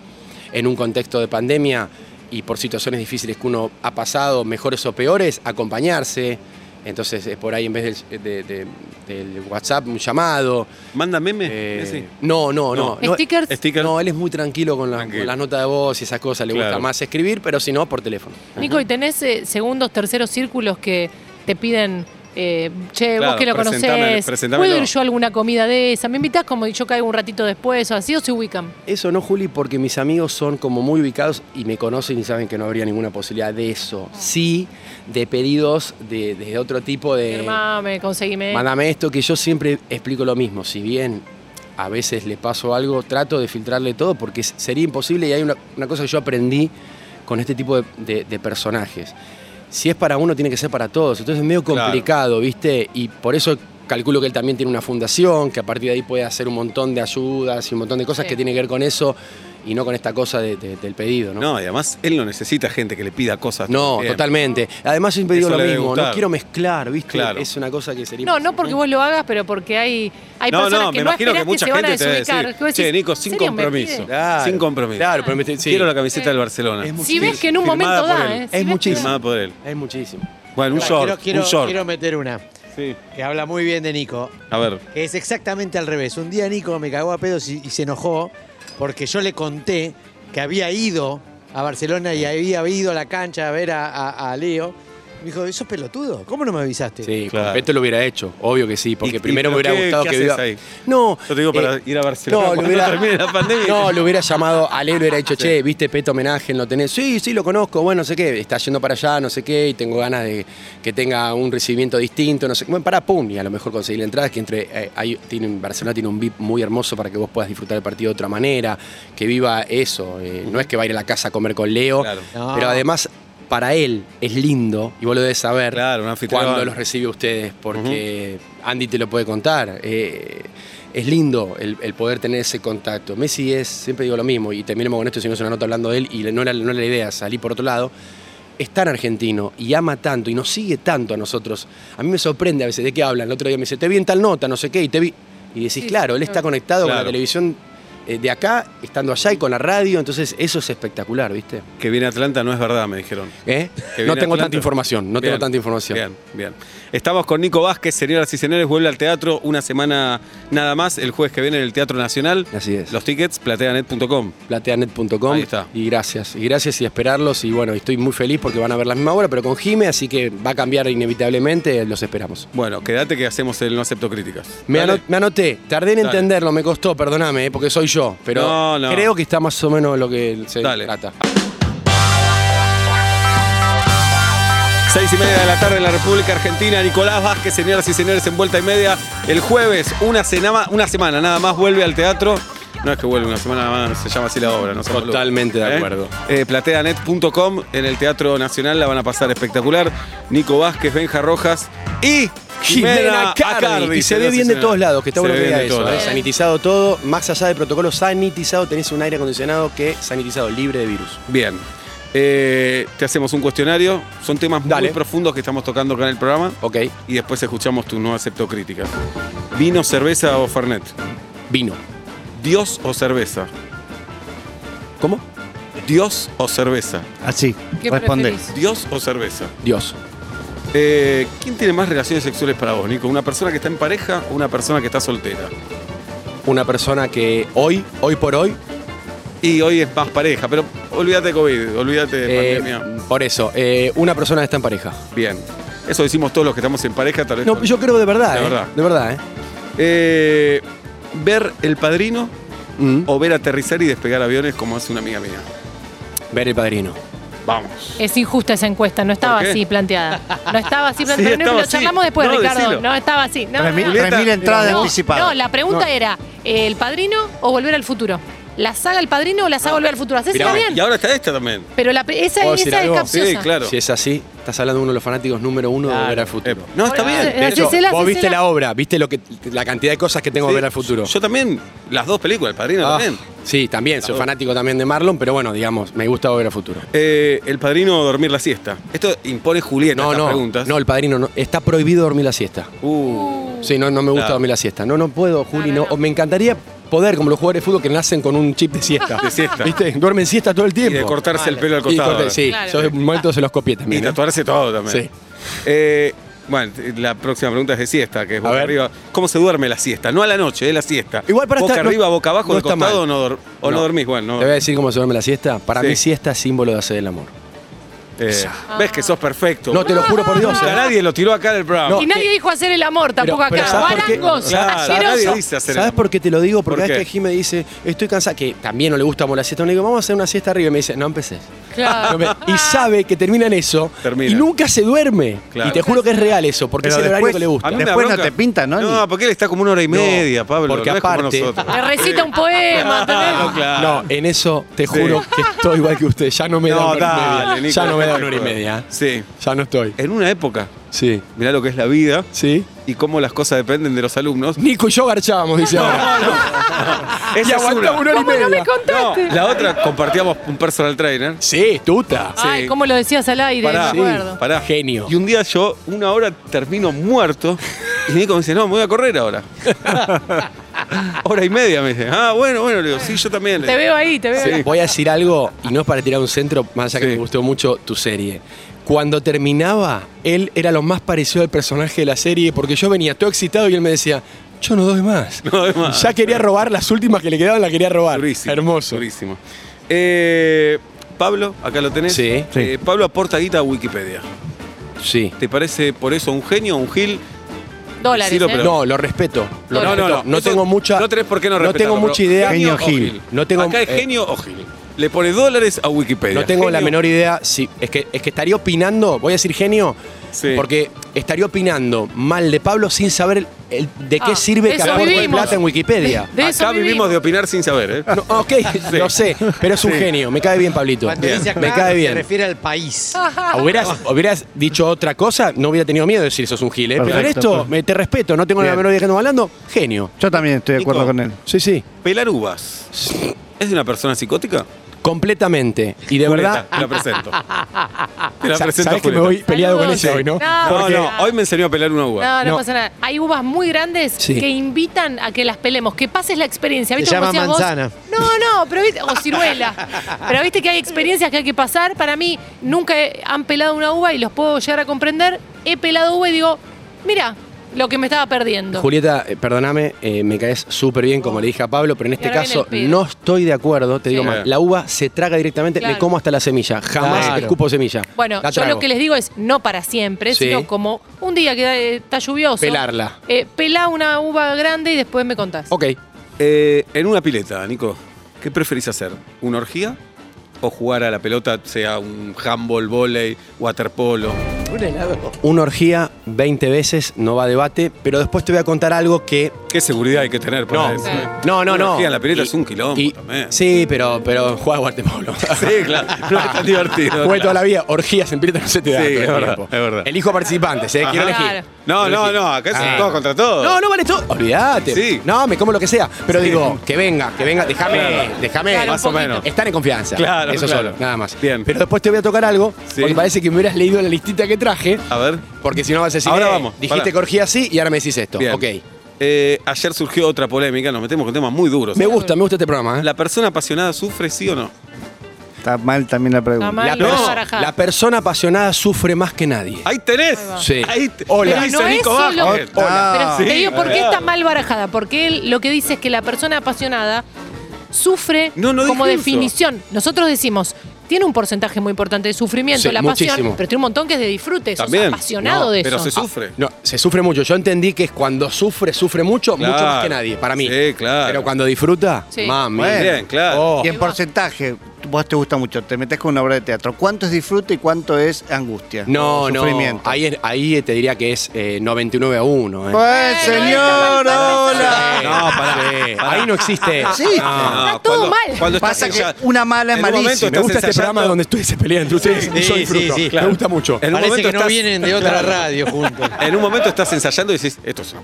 en un contexto de pandemia y por situaciones difíciles que uno ha pasado, mejores o peores, acompañarse. Entonces es por ahí en vez del, de- de- del WhatsApp un llamado. ¿Manda memes? Eh, no, no, no. no. ¿Stickers? Sticker. No, él es muy tranquilo con, la- Tranquilo. con las notas de voz y esas cosas, le gusta más escribir, pero si no, por teléfono. Nico, ¿y tenés eh, segundos, terceros círculos que te piden, eh, che, Claro, vos que lo conocés. ¿puedo ir yo a alguna comida de esa? ¿Me invitás como yo caigo un ratito después o así o se ubican? Eso no, Juli, porque mis amigos son como muy ubicados y me conocen y saben que no habría ninguna posibilidad de eso. Sí, de pedidos de, de otro tipo de... Firmame, conseguime. Mándame esto, que yo siempre explico lo mismo. Si bien a veces le paso algo, trato de filtrarle todo porque sería imposible y hay una, una cosa que yo aprendí con este tipo de, de- de personajes. Si es para uno, tiene que ser para todos. Entonces es medio Claro. complicado, ¿viste? Y por eso calculo que él también tiene una fundación, que a partir de ahí puede hacer un montón de ayudas y un montón de cosas Sí. que tienen que ver con eso y no con esta cosa de- de- del pedido, ¿no? No, y además él no necesita gente que le pida cosas. No, totalmente. Además siempre digo Eso lo mismo, no quiero mezclar, ¿viste? Claro. Es una cosa que sería No, no porque vos lo hagas, pero porque hay, hay No, personas no, que me no imagino que mucha se van a gente te debe desubicar. decir, che, Nico, ¿en sin compromiso. Claro. Sin compromiso. Claro, pero me te- sí. Quiero la camiseta del Barcelona. Es Si muchísimo. ves que en un momento da. ¿eh? Es muchísimo. Firmada por él. Es muchísimo. Bueno, un short. quiero, un short. quiero meter una Sí. que habla muy bien de Nico. A ver. que es exactamente al revés. Un día Nico me cagó a pedos y, y se enojó porque yo le conté que había ido a Barcelona y había ido a la cancha a ver a, Leo. Me dijo, ¿eso es pelotudo? ¿Cómo no me avisaste? Sí, Claro. con Beto lo hubiera hecho, obvio que sí, porque Y- y primero me pero hubiera qué- gustado qué que haces viva. ahí? No, Yo te digo para eh, ir a Barcelona no, cuando lo hubiera, termine la pandemia. No, lo hubiera llamado a le hubiera dicho, che, viste Peto homenaje, lo tenés. Sí, sí, lo conozco, bueno, no sé qué, está yendo para allá, no sé qué, y tengo ganas de que tenga un recibimiento distinto, no sé qué. Bueno, para pum, y a lo mejor conseguir la entrada, es que entre eh, hay, tiene, Barcelona tiene un VIP muy hermoso para que vos puedas disfrutar el partido de otra manera, que viva eso. eh, No es que va a ir a la casa a comer con Leo, Claro. No. pero además para él es lindo, y vos lo debes saber, Claro, cuando los recibe ustedes, porque Andy te lo puede contar. eh, es lindo el, el poder tener ese contacto. Messi es, siempre digo lo mismo, y terminemos con esto, si no es una nota hablando de él, y no era, no era la idea, salí por otro lado. Es tan argentino y ama tanto y nos sigue tanto a nosotros. A mí me sorprende a veces de qué hablan. El otro día me dice, te vi en tal nota, no sé qué, y te vi. Y decís, Sí, claro, él está claro. conectado con la televisión de acá, estando allá y con la radio, entonces eso es espectacular, ¿viste? Que viene a Atlanta no es verdad, me dijeron. ¿Eh? No tengo Atlanta. tanta información, no tengo tanta información. Bien, bien. Estamos con Nico Vázquez, señoras y señores, vuelve al teatro una semana nada más, el jueves que viene en el Teatro Nacional. Así es. Los tickets, plateanet.com. plateanet.com. Ahí está. Y gracias. Y gracias y esperarlos. Y bueno, estoy muy feliz porque van a ver la misma obra, pero con Jime, así que va a cambiar inevitablemente. Los esperamos. Bueno, quédate que hacemos el No Acepto Críticas. Me, anoté, tardé en Dale. entenderlo, me costó, perdóname, eh, porque soy yo, pero No, no. creo que está más o menos lo que se Dale. trata. Seis y media de la tarde en la República Argentina. Nicolás Vázquez, señoras y señores, en vuelta y media. El jueves, una, una semana nada más, vuelve al teatro. No es que vuelve una semana nada más, se llama así la obra, no. Totalmente de ¿Eh? acuerdo. Eh, plateanet.com en el Teatro Nacional la van a pasar espectacular. Nico Vázquez, Benja Rojas y Jimena Jimena Cardi. Acardi, Y se ve bien de todos lados, que está Se bueno que diga eso. ¿eh? Sanitizado todo, más allá de protocolo sanitizado, tenés un aire acondicionado que sanitizado, libre de virus. Bien. Eh, te hacemos un cuestionario. Son temas Dale. muy profundos que estamos tocando acá en el programa. Ok, Y después escuchamos tu no acepto críticas. ¿Vino, cerveza o Fernet? vino. ¿Dios o cerveza? ¿Cómo? ¿Dios o cerveza? Así, ¿Qué responde. preferís? ¿Dios o cerveza? Dios. Eh, ¿Quién tiene más relaciones sexuales para vos, Nico? ¿Una persona que está en pareja o una persona que está soltera? Una persona que hoy, hoy por hoy, Y hoy es más pareja, pero olvídate de COVID, olvídate de eh, pandemia. por eso, eh, una persona que está en pareja. Bien. Eso decimos todos los que estamos en pareja, tal vez. No, yo creo de verdad, De eh, verdad. De verdad, ver el padrino Mm. o ver aterrizar y despegar aviones como hace una amiga mía. Ver el padrino. Vamos. Es injusta esa encuesta, no estaba así planteada. No estaba así planteada. Sí, No, estaba lo así. charlamos después, No, Ricardo. decilo. No, estaba así. No, entradas anticipadas. la pregunta era, ¿el padrino o volver al futuro? ¿La saga El Padrino o la saga Volver al Futuro? Hacésela Mirá, bien. Y ahora está esta también. Pero la, esa, ¿Puedo esa decir es algo? capciosa. Sí, claro. Si es así, estás hablando de uno de los fanáticos número uno de Claro. Ver al Eh, Futuro. no, está bien. De hecho, hacésela, vos viste hacésela. la obra, viste lo que, la cantidad de cosas que tengo que ver al futuro. Yo también, las dos películas, el padrino Ah, también. sí, también, soy fanático también de Marlon, pero bueno, digamos, me gusta ver al futuro. Eh, el padrino o dormir la siesta. Esto impone Julieta No, estas no, preguntas. no, el padrino no, está prohibido dormir la siesta. Uh, Sí, no, no me gusta Claro. dormir la siesta. No, no puedo, Juli, no. O Me encantaría poder, como los jugadores de fútbol que nacen con un chip de siesta. De siesta. ¿Viste? Duermen siesta todo el y tiempo. de cortarse el pelo al Y costado. corte- sí, Claro. yo en un momento se los copié Y también. ¿eh? tatuarse todo también. Sí. Eh, bueno, la próxima pregunta es de siesta, que es boca ver. arriba. ¿Cómo se duerme la siesta? No a la noche, es la siesta. Igual para boca estar- no- arriba, boca abajo, no de está costado mal. o no, o no No. dormís. Bueno, no Te voy a decir cómo se duerme la siesta. Para Sí. mí siesta es símbolo de hacer el amor. Eh, Ves que sos perfecto. No, te lo juro por Dios. A nadie lo tiró acá en el programa. Y nadie dijo hacer el amor tampoco pero acá. hacer ¿Sabes por qué te lo digo? Porque ¿Por cada qué? vez que dice, estoy cansada, que también no le gusta la siesta, le digo, vamos a hacer una siesta arriba. Y me dice, no empecé. Claro. Y sabe que termina en eso. Termina. Y nunca se duerme. Claro. Y te juro que es real eso, porque Pero es el horario después- que le gusta. A mí Después no te pinta, ¿no? No, porque él está como una hora y media, Pablo. porque no aparte- nosotros. Le recita un poema. No, en eso te juro que estoy igual que usted. Ya no me da ya no me da no una hora y media. Sí. Ya no estoy. En una época, Sí. mirá lo que es la vida ¿Sí? y cómo las cosas dependen de los alumnos. Nico y yo garchábamos, dice ahora. Esa y es aguantamos una. una hora y ¿Cómo no me media. No, contaste? la otra compartíamos un personal trainer. Sí, tuta. Ay, Sí. cómo lo decías al aire, Pará, me acuerdo. pará. Genio. Y un día yo, una hora, termino muerto. Y Nico me dice, no, me voy a correr ahora. hora y media me dice. Ah, bueno, bueno, le digo, sí, yo también. le Te veo ahí, te veo ahí. Voy a decir algo, y no es para tirar un centro, más allá que Sí. me gustó mucho tu serie. Cuando terminaba, él era lo más parecido al personaje de la serie, porque yo venía todo excitado y él me decía, yo no doy más. No doy más. Ya quería robar las últimas que le quedaban, la quería robar. Durísimo. Hermoso. Durísimo. Eh, Pablo, acá lo tenés. Sí. Eh, Pablo aporta guita a Wikipedia. Sí. ¿Te parece por eso un genio, un gil? Dólares, ¿eh? pero- No, lo respeto. Lo No, no, respeto. no. Eso tengo mucha. No tenés por qué no respetarlo, tengo mucha idea. Genio o Gil. No tengo- Acá es eh, genio o gil. Le pone dólares a Wikipedia. No tengo la Genio- menor idea. Sí, es que, es que estaría opinando, voy a decir genio, Sí. porque estaría opinando mal de Pablo sin saber el- de qué Ah, sirve que eso aporte vivimos. plata en Wikipedia. De eso Acá vivimos de opinar sin saber, ¿eh? No, ok, lo sé, pero es un Sí. genio. Me cae bien, Pablito. Cuando dice acá, me cae se bien. refiere al país. Hubieras, hubieras dicho otra cosa, no hubiera tenido miedo de decir sos un gil. ¿eh? Pero en Perfecto, esto, me, te respeto, no tengo la Bien. menor idea de qué estamos hablando. Genio. Yo también estoy de Nico. acuerdo con él. Sí, sí. Pelar uvas. ¿Es de una persona psicótica? Completamente. Y de Julieta, verdad. Te la presento. Te la presento, Sabes que me Julieta. voy peleado con Saludos. ese hoy, ¿no? No, No, porque- no, hoy me enseñó a pelar una uva. No, no, No. pasa nada. Hay uvas muy grandes Sí. que invitan a que las pelemos, que pases la experiencia. ¿Viste Se cómo llama decías vos? manzana. No, no, pero viste, o ciruela. pero viste que hay experiencias que hay que pasar. Para mí, nunca he- han pelado una uva y los puedo llegar a comprender. He pelado uva y digo, mira, lo que me estaba perdiendo. Julieta, eh, perdóname, eh, me caes súper bien, como le dije a Pablo, pero en este caso no estoy de acuerdo. Te digo Sí. más, la uva se traga directamente, Claro. le como hasta la semilla. Jamás Claro. escupo semilla. Bueno, yo lo que les digo es no para siempre, Sí. sino como un día que eh, está lluvioso. Pelarla. Eh, pelá una uva grande y después me contás. Ok. Eh, en una pileta, Nico, ¿qué preferís hacer? ¿Una orgía? ¿O jugar a la pelota, sea un handball, volei, waterpolo? Un helado. Una orgía 20 veces, no va a debate, pero después te voy a contar algo que ¿Qué seguridad hay que tener para No, eso? Sí. no, no, Una no. orgía en la pileta Y- es un quilombo y- también. Sí, pero, pero juega a waterpolo. Sí, claro. No es tan divertido. Jugué toda la vida, orgías en pileta no se te da. Sí, todo el es verdad, es verdad. Elijo participantes, ¿eh? Quiero elegir. Claro. No, no, no, acá son Ah. todos contra todos. No, no vale todo. Olvídate. Sí. No, me como lo que sea. Pero digo, que venga, que venga, déjame, Claro. déjame. Claro, más o poquito. menos. Estar en confianza. Claro, Eso claro. solo, nada más. Bien. Pero después te voy a tocar algo, Sí. porque parece que me hubieras leído la listita que traje. A ver. Porque si no vas a decir, Ahora eh, vamos, dijiste pará. que orgía así y ahora me decís esto. Bien. Ok. Eh, ayer surgió otra polémica, nos metemos con temas muy duros. Me gusta, me gusta este programa. ¿eh? ¿La persona apasionada sufre, sí o no? Está mal también la pregunta. Está mal. La, pers- la persona apasionada sufre más que nadie. Ahí tenés. Ahí va. Sí. Ahí te- Hola. Pero dice no es Nico solo- Vázquez. Hola. Pero Sí, te digo, ¿por qué claro. está mal barajada? Porque él lo que dice es que la persona apasionada sufre No, no como dije eso. definición. Nosotros decimos, tiene un porcentaje muy importante de sufrimiento, Sí, la pasión, muchísimo. pero tiene un montón que es de disfrute, sos También. apasionado No, de pero eso. se sufre. No, se sufre mucho. Yo entendí que es cuando sufre, sufre mucho, mucho Claro. más que nadie, para mí. Sí, claro. Pero cuando disfruta, Sí. mami. Bueno. Bien, claro. Oh. Y en porcentaje, vos te gusta mucho, te metes con una obra de teatro. ¿Cuánto es disfrute y cuánto es angustia? No, no. sufrimiento? Ahí, es- ahí te diría que es eh, 99 a 1. ¿eh? Pues, señor, hola. No, pará. Sí, Ahí no existe. Sí. No. Está todo mal. Cuando estás Pasa que una mala es malísima. Me gusta este programa donde ustedes se pelean entre ustedes y Sí, yo sí, disfruto. sí, Me gusta mucho. En un Parece momento que no vienen de otra Claro. radio juntos. En un momento estás ensayando y dices, esto es una.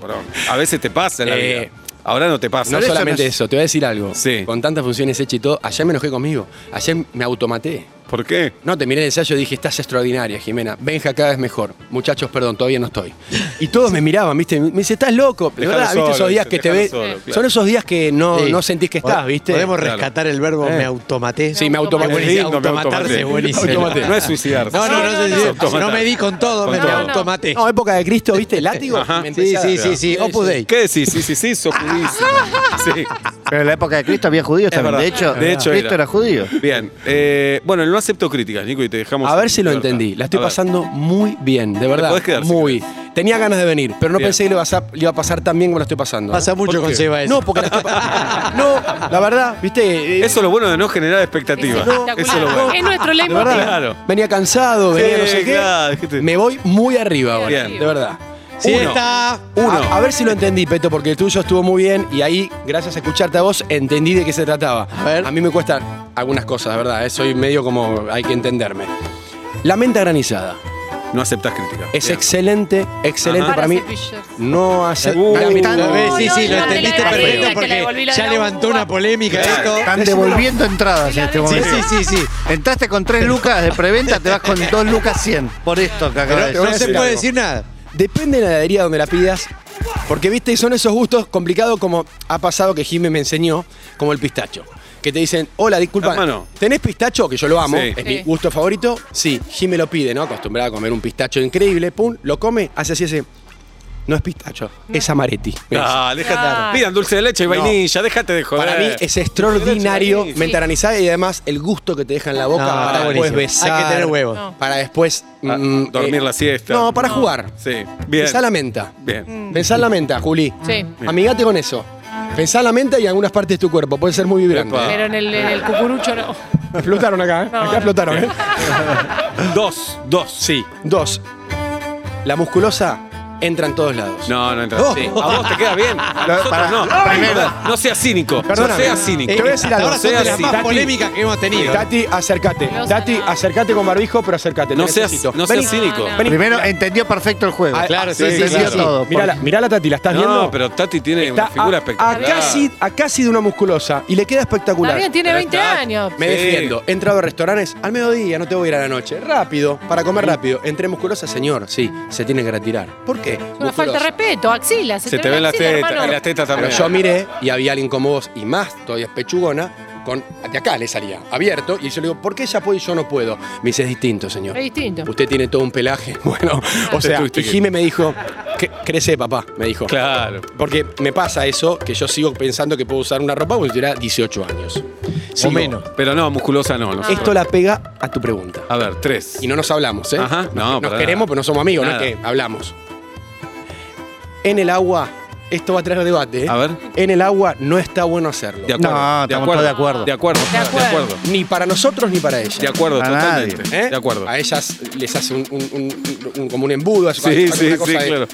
A veces te pasa en la Eh, vida. Ahora no te pasa. No solamente eso, te voy a decir algo. Sí. Con tantas funciones hechas y todo, ayer me enojé conmigo. Ayer me automaté. ¿Por qué? No, te miré el ensayo y dije, estás extraordinaria, Jimena. Benja cada vez mejor. Muchachos, perdón, todavía no estoy. Y todos me miraban, ¿viste? Me dice, estás loco. De Dejalo verdad, ¿viste? solo, Esos días que te ves. solo, claro. Son esos días que no, Sí. no sentís que estás, ¿viste? Podemos rescatar el verbo Eh. me automaté. Sí, me automaté. buenísimo. lindo, me automatarse, automaté. buenísimo. Automaté. No es suicidarse. No, no, no, No, no, si- no. No me di con todo, Con me todo. automaté. No, época de Cristo, ¿viste? Látigo. Ajá. me Sí, sí, sí, sí, Opus Dei. ¿Qué decís? Sí, sí, sí, sos judísimo. Sí. Pero en la época de Cristo había judíos también. De hecho, De hecho Cristo era. judío. Bien. Eh, bueno, no acepto críticas, Nico, y te dejamos. A ver si lo libertad. entendí. La estoy A ver. pasando muy bien, de verdad. podés quedar, si muy. Tenía ganas de venir, pero no Bien. pensé que le iba, a, sa- le iba a pasar tan bien como la estoy pasando. ¿eh? Pasa mucho ¿Por con? Seba eso. No, porque la estoy No, la verdad, viste. eh, Eso es lo bueno de no generar expectativas. Es espectacular. Eso es lo bueno. Es nuestro verdad. Claro. Venía cansado, venía Sí, no sé qué. claro, Me voy muy arriba ahora. Bien. De verdad. Sí, Uno. está. Uno. A, a ver si lo entendí, Peto, porque el tuyo estuvo muy bien y ahí, gracias a escucharte a vos, entendí de qué se trataba. A ver. mí me cuestan algunas cosas, de verdad. eh, Soy medio como. Hay que entenderme. La menta granizada No aceptas críticas. es Bien. excelente, excelente Ajá. para mí. No hace. Uh, no, sí, no, sí, lo entendiste te la perfecto la porque la ya la levantó uva. una polémica esto. Están devolviendo entradas en este momento. sí, sí, sí. Entraste con 3 lucas de preventa, te vas con 2 lucas 100. Por esto que acabas de Pero no decir. se puede decir nada. Depende de la heladería donde la pidas. Porque, viste, son esos gustos complicados como ha pasado que Jimé me enseñó, como el pistacho. Que te dicen, hola, disculpa, Hermano. ¿tenés pistacho? Que yo lo amo, Sí. es Sí. mi gusto favorito. Sí, Jimé lo pide, ¿no? Acostumbrada a comer un pistacho increíble, pum, lo come, hace así ese. No es pistacho, es amaretti. Ah, déjate. Ah. Pidan dulce de leche y No. vainilla, déjate de joder. Para mí es extraordinario, granizada y además el gusto que te deja en la boca No, para está después buenísimo. besar. Hay que tener huevos. No. Para después Ah, mm, dormir eh, la siesta. No, para jugar. Sí, bien. Pensá la menta. Bien. Pensá en la menta, Juli. Sí. Amigate con eso. Pensá en la menta y en algunas partes de tu cuerpo. Puede ser muy vibrante. Epa. Pero en el, en el cucurucho no. Explotaron acá, ¿eh? No, acá no. explotaron, ¿eh? Dos, dos. Sí. Dos. La musculosa entra en todos lados. No, no entra. Oh. Sí. A vos te queda bien. A nosotros para- no. primero. No seas cínico. Perdóname. No seas cínico. Eh, te voy a decir algo. Ahora son de Sea las así. más Tati. polémicas que hemos tenido. Tati, acércate. No Tati, acércate con barbijo, pero acércate. No te seas, necesito. no Vení. seas cínico. No, no. Vení. Primero, entendió perfecto el juego. Ah, Claro, sí, sí, entendió claro. todo. Mirala, mirala, Tati, ¿la estás viendo? No, pero Tati tiene una figura a, espectacular. A casi, a casi de una musculosa y le queda espectacular. También tiene Pero 20 está- años. Me Sí. defiendo. He entrado a restaurantes al mediodía, no te voy a ir a la noche. Rápido, para comer rápido. Entré musculosa, señor. Sí, se tiene que retirar. ¿Por qué? Una falta de respeto, axila. Se te ven las tetas, y las tetas Pero también. yo miré y había alguien como vos, y más todavía es pechugona, con, de acá le salía, abierto, y yo le digo, ¿por qué ella puede y yo no puedo? Me dice, es distinto, señor. Es distinto. Usted tiene todo un pelaje. Bueno, o sea, y que- Jime me dijo, "Que- crece, papá, me dijo. Claro. Porque me pasa eso, que yo sigo pensando que puedo usar una ropa cuando tuviera 18 años. Sigo. menos. Pero no, musculosa no. Esto la pega a tu pregunta. A ver, tres. Y no nos hablamos, ¿eh? Ajá, no, Nos para queremos, nada. pero no somos amigos, no es que hablamos. En el agua, esto va a traer debate, ¿eh? A ver. En el agua no está bueno hacerlo. De acuerdo. No, de acuerdo. de acuerdo. De acuerdo. De De acuerdo. acuerdo. Ni para nosotros ni para ella. De acuerdo, A totalmente. nadie. ¿Eh? De acuerdo. A ellas les hace un, un- un- un- como un embudo. Sí, hace sí, sí, de- claro.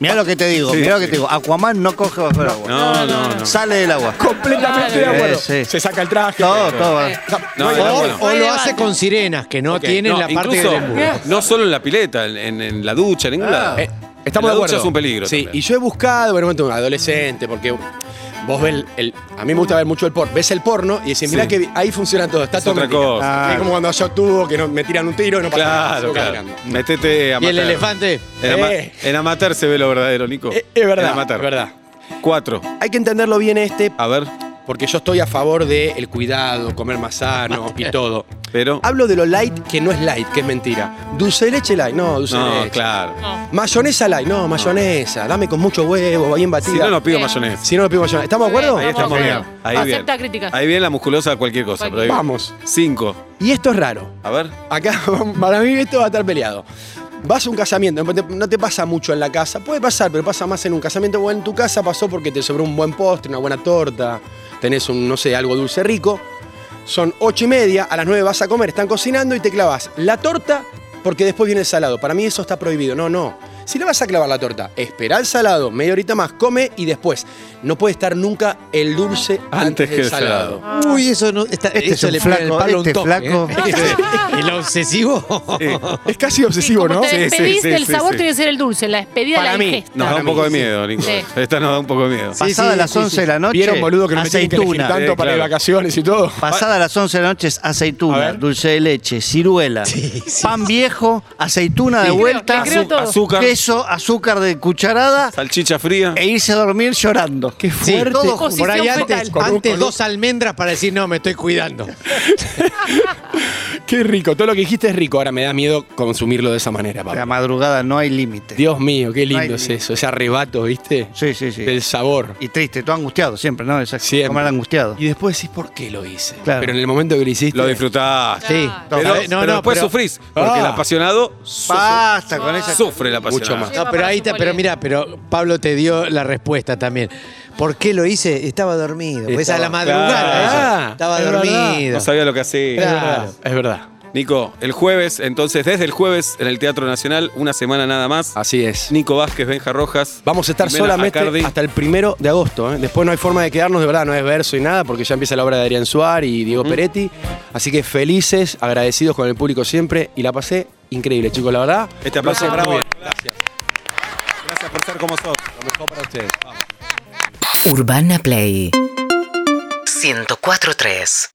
Mirá lo que te digo, Sí. mirá lo que te digo. Aquaman no coge bajo el agua. No, no, no. Sale del agua. Completamente de acuerdo. Sí, sí. Se saca el traje. Todo, todo. Eh, No, hay- de O, acuerdo. lo hace con sirenas, que no Ok, tienen No, la parte incluso, del embudo. no solo en la pileta, en, en la ducha, en ningún lado. Eh, Estamos la de ducha acuerdo. es un peligro Sí, también. y yo he buscado, bueno, un adolescente, porque vos ves el, el- A mí me gusta ver mucho el porno. Ves el porno y decís, mirá Sí. que ahí funciona todo. Está Es todo otra mentira. cosa. Es como cuando yo actúo, que no, me tiran un tiro y no pasa nada. Claro, sigo claro. caminando. Metete a ¿Y el elefante? En, ama- Eh. en amateur se ve lo verdadero, Nico. Eh, Es verdad, En amateur. es verdad. Cuatro. Hay que entenderlo bien este, A ver, porque yo estoy a favor del cuidado, comer más sano y todo. pero. Hablo de lo light que no es light, que es mentira. Dulce de leche light, no, dulce de No, leche. claro. No. Mayonesa light, no, mayonesa. Dame con mucho huevo, bien batida. Si no, no pido mayonesa. Si no, no pido mayonesa. ¿Estamos de acuerdo? Ahí estamos bien. bien. Ahí Acepta bien. críticas. Ahí bien la musculosa cualquier cosa. Pero ahí- Vamos. Cinco. Y esto es raro. A ver. Acá, para mí, esto va a estar peleado. Vas a un casamiento, no te pasa mucho en la casa. Puede pasar, pero pasa más en un casamiento. O en tu casa pasó porque te sobró un buen postre, una buena torta, tenés un, no sé, algo dulce rico. Son ocho y media, a las nueve vas a comer, están cocinando y te clavas la torta porque después viene el salado. Para mí eso está prohibido. No, no. Si le vas a clavar la torta, espera el salado, media horita más, come y después. No puede estar nunca el dulce antes, Antes que del el salado. salado. Uy, eso no. está- Este es eso le el flaco, palo a un este toque, flaco. ¿eh? ¿El obsesivo? Es casi obsesivo, Como ¿no? te Sí, sí, despedís sí, sí, sabor sí. tiene que ser el dulce, la despedida Para la mí. ingesta. Nos da un poco de sí. miedo, Nico. Sí. Esta nos da un poco de miedo. Sí, Pasada sí, las sí, 11 sí. de la noche. ¿Vieron, boludo, que no me tienen que tanto Sí, para vacaciones y todo? Pasada las 11 de la noche es aceituna, dulce de leche, ciruela, pan viejo, aceituna de vuelta. Azúcar, queso, azúcar de cucharada salchicha fría. e irse a dormir llorando. Qué fuerte. todo por ahí antes, antes dos almendras para decir, no, me estoy cuidando. Qué rico. Todo lo que dijiste es rico. Ahora me da miedo consumirlo de esa manera, La papá. madrugada no hay límite. Dios mío, qué lindo No hay es límite. eso. Ese arrebato, ¿viste? Sí, sí, sí. Del sabor. Y triste, todo angustiado siempre, ¿no? Esa Siempre. comer angustiado. Y después decís, ¿por qué lo hice? Claro. Pero en el momento que lo hiciste. Lo disfrutaste. Sí. Pero, No, pero no, después pero- sufrís. Porque Ah. el apasionado sufre, Basta con esa. sufre el apasionado. Mucho más. No, pero ahí está, pero mira, pero Pablo te dio la respuesta también. ¿Por qué lo hice? Estaba dormido. Pues a la Estaba- madrugada. Claro. eso. Estaba Es verdad. dormido. No sabía lo que hacía. Es Claro. verdad. Es verdad. Nico, el jueves, entonces, desde el jueves en el Teatro Nacional, una semana nada más. Así es. Nico Vázquez, Benja Rojas. Vamos a estar Jimena solamente Acardi. hasta el primero de agosto. ¿eh? Después no hay forma de quedarnos, de verdad, no es verso y nada, porque ya empieza la obra de Adrián Suárez y Diego Peretti. Así que felices, agradecidos con el público siempre y la pasé increíble, chicos, la verdad. Este aplauso bravo. Gracias. Gracias por ser como sos. Lo mejor para ustedes. Urbana Play. 104.3